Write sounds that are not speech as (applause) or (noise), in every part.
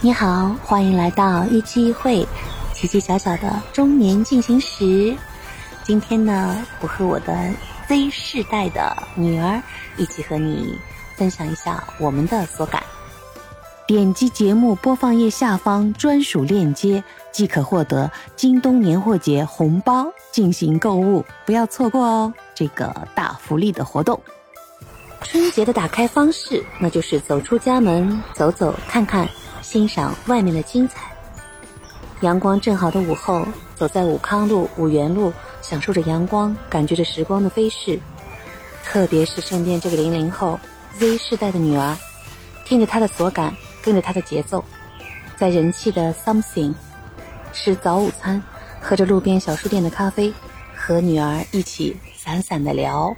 你好，欢迎来到一期一会，奇奇小小的中年进行时。今天呢，我和我的 Z 世代的女儿一起和你分享一下我们的所感。点击节目播放页下方专属链接，即可获得京东年货节红包进行购物，不要错过哦！这个大福利的活动。春节的打开方式，那就是走出家门，走走看看，欣赏外面的精彩。阳光正好的午后，走在武康路、五原路，享受着阳光，感觉着时光的飞逝。特别是身边这个零零后 Z 世代的女儿，听着她的所感。跟着她的节奏，在人气的 Something 吃早午餐，喝着路边小书店的咖啡，和女儿一起散散的聊。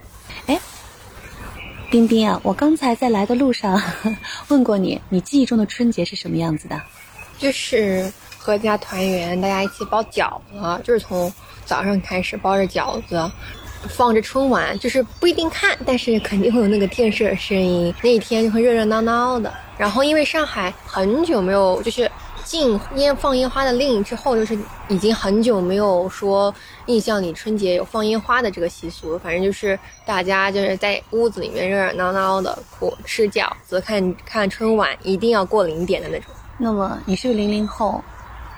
哎，冰冰啊，我刚才在来的路上 (laughs) 问过你，你记忆中的春节是什么样子的？就是阖家团圆，大家一起包饺子，就是从早上开始包着饺子。放着春晚，就是不一定看，但是肯定会有那个电视的声音。那一天就会热热闹闹的。然后因为上海很久没有就是禁烟放烟花的令之后，就是已经很久没有说印象里春节有放烟花的这个习俗了。反正就是大家就是在屋子里面热热闹闹的过吃饺子、看看春晚，一定要过零点的那种。那么你是个零零后，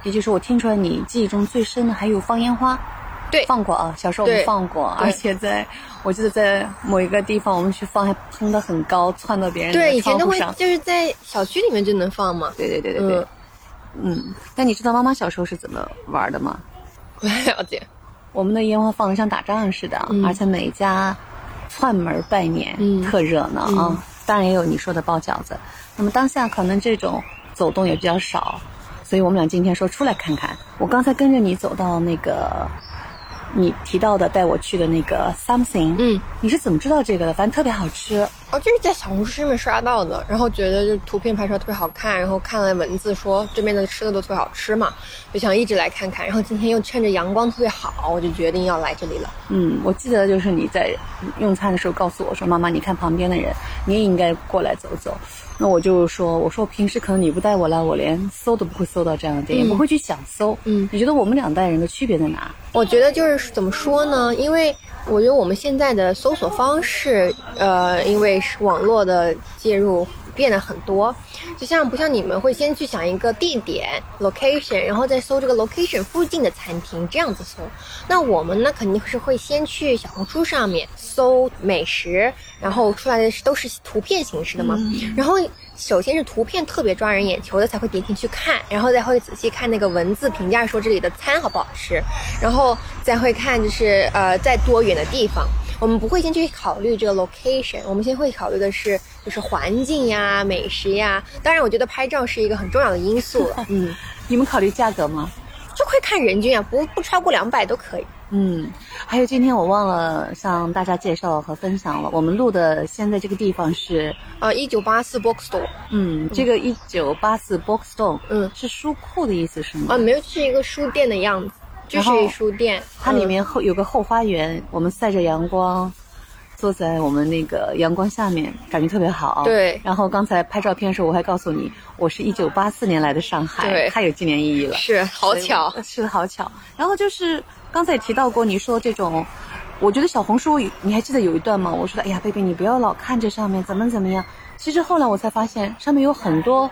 也就是我听出来你记忆中最深的还有放烟花。对，放过啊！小时候我们放过，而且在，我记得在某一个地方我们去放，还喷的很高，窜到别人对，以前都会就是在小区里面就能放嘛。对对对对对。嗯，但你知道妈妈小时候是怎么玩的吗？不太了解。我们的烟花放的像打仗似的，而且每家串门拜年，特热闹啊！当然也有你说的包饺子。那么当下可能这种走动也比较少，所以我们俩今天说出来看看。我刚才跟着你走到那个。你提到的带我去的那个 something，嗯，你是怎么知道这个的？反正特别好吃。哦，就是在小红书上面刷到的，然后觉得就图片拍出来特别好看，然后看了文字说这边的吃的都特别好吃嘛，就想一直来看看。然后今天又趁着阳光特别好，我就决定要来这里了。嗯，我记得就是你在用餐的时候告诉我说：“妈妈，你看旁边的人，你也应该过来走走。”那我就说，我说平时可能你不带我来，我连搜都不会搜到这样的电影，不会去想搜。嗯，你觉得我们两代人的区别在哪？我觉得就是怎么说呢？因为我觉得我们现在的搜索方式，呃，因为是网络的介入。变得很多，就像不像你们会先去想一个地点 location，然后再搜这个 location 附近的餐厅这样子搜。那我们呢肯定是会先去小红书上面搜美食，然后出来的都是图片形式的嘛。然后首先是图片特别抓人眼球的才会点进去看，然后再会仔细看那个文字评价说这里的餐好不好吃，然后再会看就是呃在多远的地方。我们不会先去考虑这个 location，我们先会考虑的是就是环境呀、美食呀。当然，我觉得拍照是一个很重要的因素了。(laughs) 嗯，你们考虑价格吗？就会看人均啊，不不超过两百都可以。嗯，还有今天我忘了向大家介绍和分享了，我们录的现在这个地方是呃一九八四 bookstore。嗯，这个一九八四 bookstore，嗯，是书库的意思是吗？啊，没有，是一个书店的样子。就是书店，它里面后有个后花园，我们晒着阳光，坐在我们那个阳光下面，感觉特别好。对。然后刚才拍照片的时候，我还告诉你，我是一九八四年来的上海，对，太有纪念意义了。是，好巧，是好巧。然后就是刚才也提到过，你说这种，我觉得小红书，你还记得有一段吗？我说的，哎呀，贝贝，你不要老看这上面怎么怎么样。其实后来我才发现，上面有很多。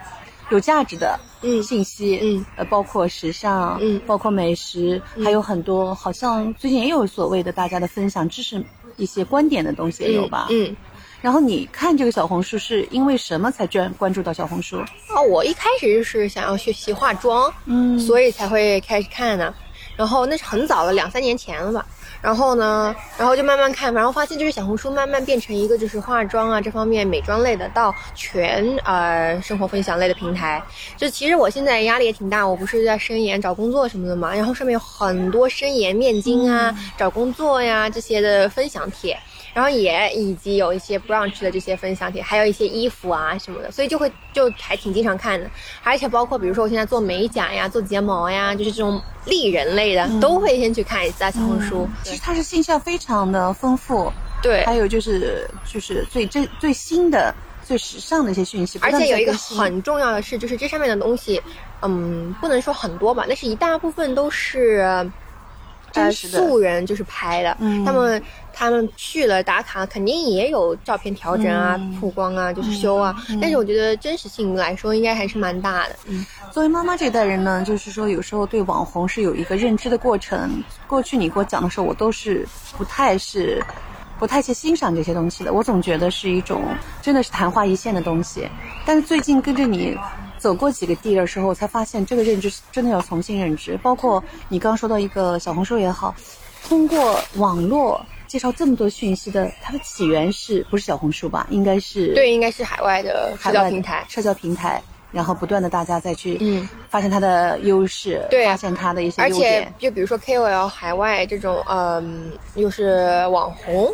有价值的嗯信息嗯。呃包括时尚嗯包括美食还有很多好像最近也有所谓的大家的分享知识一些观点的东西也有吧嗯，然后你看这个小红书是因为什么才专关注到小红书？啊？我一开始就是想要学习化妆嗯，所以才会开始看呢，然后那是很早了两三年前了吧。然后呢，然后就慢慢看，然后发现就是小红书慢慢变成一个就是化妆啊这方面美妆类的到全呃生活分享类的平台。就其实我现在压力也挺大，我不是在深研找工作什么的嘛，然后上面有很多深研面经啊、找工作呀这些的分享帖。然后也以及有一些 brunch 的这些分享帖，还有一些衣服啊什么的，所以就会就还挺经常看的。而且包括比如说我现在做美甲呀、做睫毛呀，就是这种丽人类的，都会先去看一下小红书。其实它是信息非常的丰富，对。还有就是就是最最最新的。最时尚的一些讯息。而且有一个很重要的是，就是这上面的东西，嗯，不能说很多吧，但是一大部分都是。呃，真实的素人就是拍的，嗯他们他们去了打卡，肯定也有照片调整啊、嗯曝光啊，就是修啊。但是我觉得真实性来说，应该还是蛮大的。嗯，作为妈妈这一代人呢，就是说有时候对网红是有一个认知的过程。过去你给我讲的时候，我都是不太是。不太去欣赏这些东西的，我总觉得是一种真的是昙花一现的东西。但是最近跟着你走过几个地的时候，我才发现这个认知是真的要重新认知。包括你刚刚说到一个小红书也好，通过网络介绍这么多讯息的，它的起源是不是小红书吧？应该是对，应该是海外的社交平台。社交平台，然后不断的大家再去嗯发现它的优势，对啊发现它的一些而且优点。就比如说 KOL 海外这种，嗯，又是网红，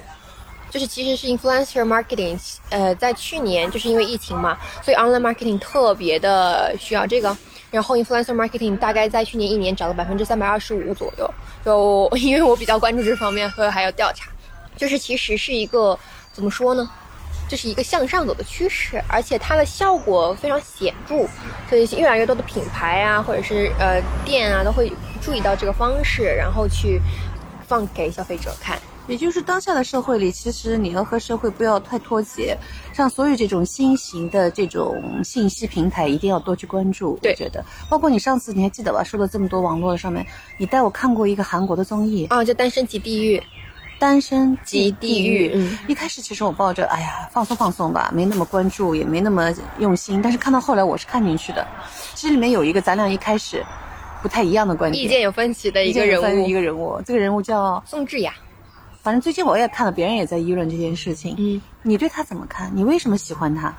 就是其实是 influencer marketing，呃，在去年就是因为疫情嘛，所以 online marketing 特别的需要这个。然后 influencer marketing 大概在去年一年涨了百分之三百二十五左右，就因为我比较关注这方面和还有调查，就是其实是一个怎么说呢？这是一个向上走的趋势，而且它的效果非常显著，所以越来越多的品牌啊，或者是呃店啊，都会注意到这个方式，然后去放给消费者看。也就是当下的社会里，其实你要和社会不要太脱节，像所有这种新型的这种信息平台，一定要多去关注。我觉得，包括你上次你还记得吧？说了这么多网络上面，你带我看过一个韩国的综艺《啊，叫《单身即地狱》。单身即地狱嗯一开始其实我抱着哎呀放松放松吧，没那么关注，也没那么用心，但是看到后来我是看进去的。其实里面有一个咱俩一开始不太一样的观点，意见有分歧的一一个人物，一个人物，这个人物叫，宋智雅。反正最近我也看了，别人也在议论这件事情。嗯，你对他怎么看？你为什么喜欢他？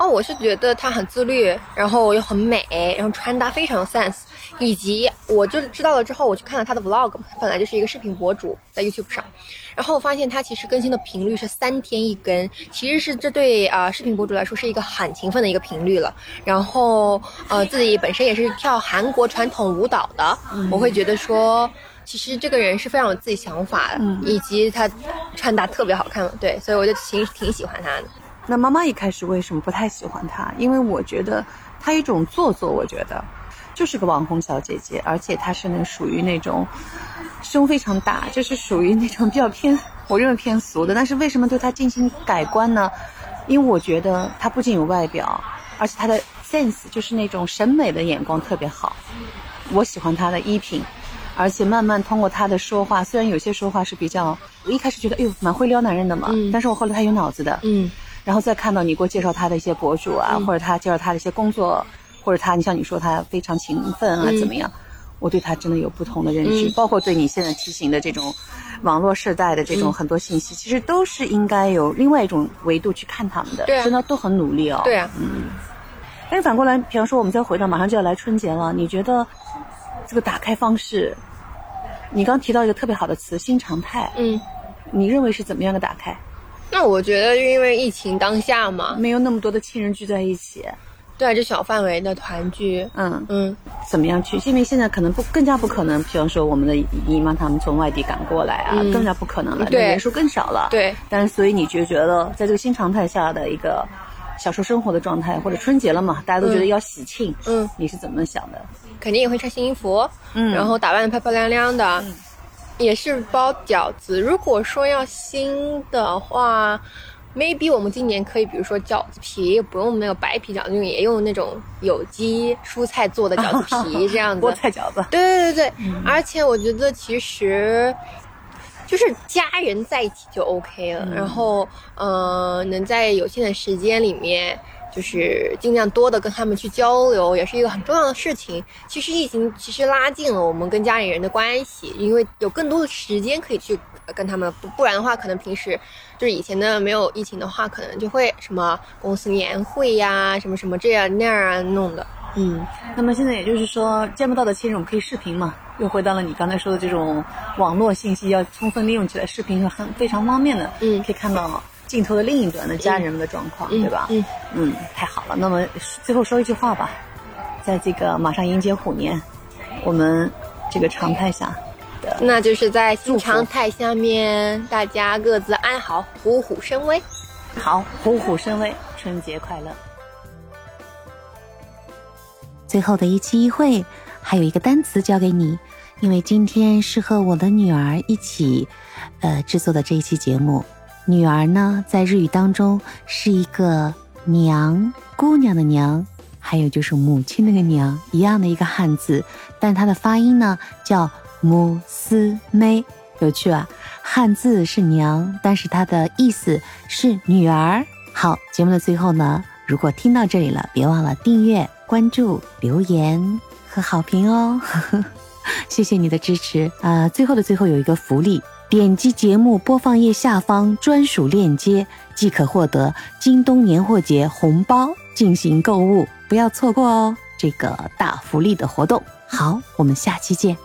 哦，我是觉得她很自律，然后又很美，然后穿搭非常有 sense，以及我就知道了之后，我去看了她的 vlog，她本来就是一个视频博主，在 YouTube 上，然后我发现她其实更新的频率是三天一更，其实是这对啊、呃视频博主来说是一个很勤奋的一个频率了。然后呃自己本身也是跳韩国传统舞蹈的，我会觉得说。其实这个人是非常有自己想法的，嗯以及他穿搭特别好看，对，所以我就挺挺喜欢他的。那妈妈一开始为什么不太喜欢他？因为我觉得她一种做作，我觉得就是个网红小姐姐，而且她是那属于那种胸非常大，就是属于那种比较偏，我认为偏俗的。但是为什么对她进行改观呢？因为我觉得她不仅有外表，而且她的 sense 就是那种审美的眼光特别好。我喜欢她的衣品。而且慢慢通过他的说话，虽然有些说话是比较，我一开始觉得哎呦蛮会撩男人的嘛，嗯。但是我后来他有脑子的，嗯。然后再看到你给我介绍他的一些博主啊，或者他介绍他的一些工作，或者他，你像你说他非常勤奋啊，嗯。怎么样？我对他真的有不同的认知，嗯。包括对你现在提醒的这种网络时代的这种嗯。很多信息，其实都是应该有另外一种维度去看他们的，对啊真的都很努力哦。对啊，嗯。但是反过来，比方说我们再回到马上就要来春节了，你觉得这个打开方式，你刚提到一个特别好的词“新常态嗯，”，你认为是怎么样的打开？那我觉得因为疫情当下嘛，没有那么多的亲人聚在一起，对，就小范围的团聚，嗯。嗯，怎么样去？因为现在可能不更加不可能，比方说我们的姨妈他们从外地赶过来啊，嗯更加不可能了，对人数更少了。对，但是所以你就觉得，在这个新常态下的一个享受生活的状态，或者春节了嘛，大家都觉得要喜庆，嗯，你是怎么想的？肯定也会穿新衣服，嗯然后打扮的漂漂亮亮的，也是包饺子。如果说要新的话，maybe 我们今年可以，比如说饺子皮不用那个白皮饺子，也用那种有机蔬菜做的饺子皮 (laughs) 这样子菠。菜饺子，对对对对，而且我觉得其实就是家人在一起就 OK 了，然后呃，能在有限的时间里面。就是尽量多的跟他们去交流，也是一个很重要的事情。其实疫情其实拉近了我们跟家里人的关系，因为有更多的时间可以去跟他们，不不然的话，可能平时就是以前的没有疫情的话，可能就会什么公司年会呀，什么什么这样那样啊弄的。嗯，那么现在也就是说，见不到的亲人我们可以视频嘛？又回到了你刚才说的这种网络信息要充分利用起来，视频是很非常方便的。嗯可以看到镜头的另一端的家人们的状况，嗯对吧？嗯嗯，太好了。那么最后说一句话吧，在这个马上迎接虎年，我们这个常态下的那就是在新常态下面，大家各自安好，虎虎生威。好虎虎生威，春节快乐！最后的一期一会，还有一个单词交给你，因为今天是和我的女儿一起，呃制作的这一期节目。女儿呢，在日语当中是一个娘，姑娘的娘，还有就是母亲那个娘一样的一个汉字，但它的发音呢叫母斯妹，有趣吧？汉字是娘，但是它的意思是女儿。好，节目的最后呢，如果听到这里了，别忘了订阅、关注、留言和好评哦，(laughs) 谢谢你的支持啊！最后的最后有一个福利，点击节目播放页下方专属链接，即可获得京东年货节红包进行购物，不要错过哦！这个大福利的活动。好，我们下期见。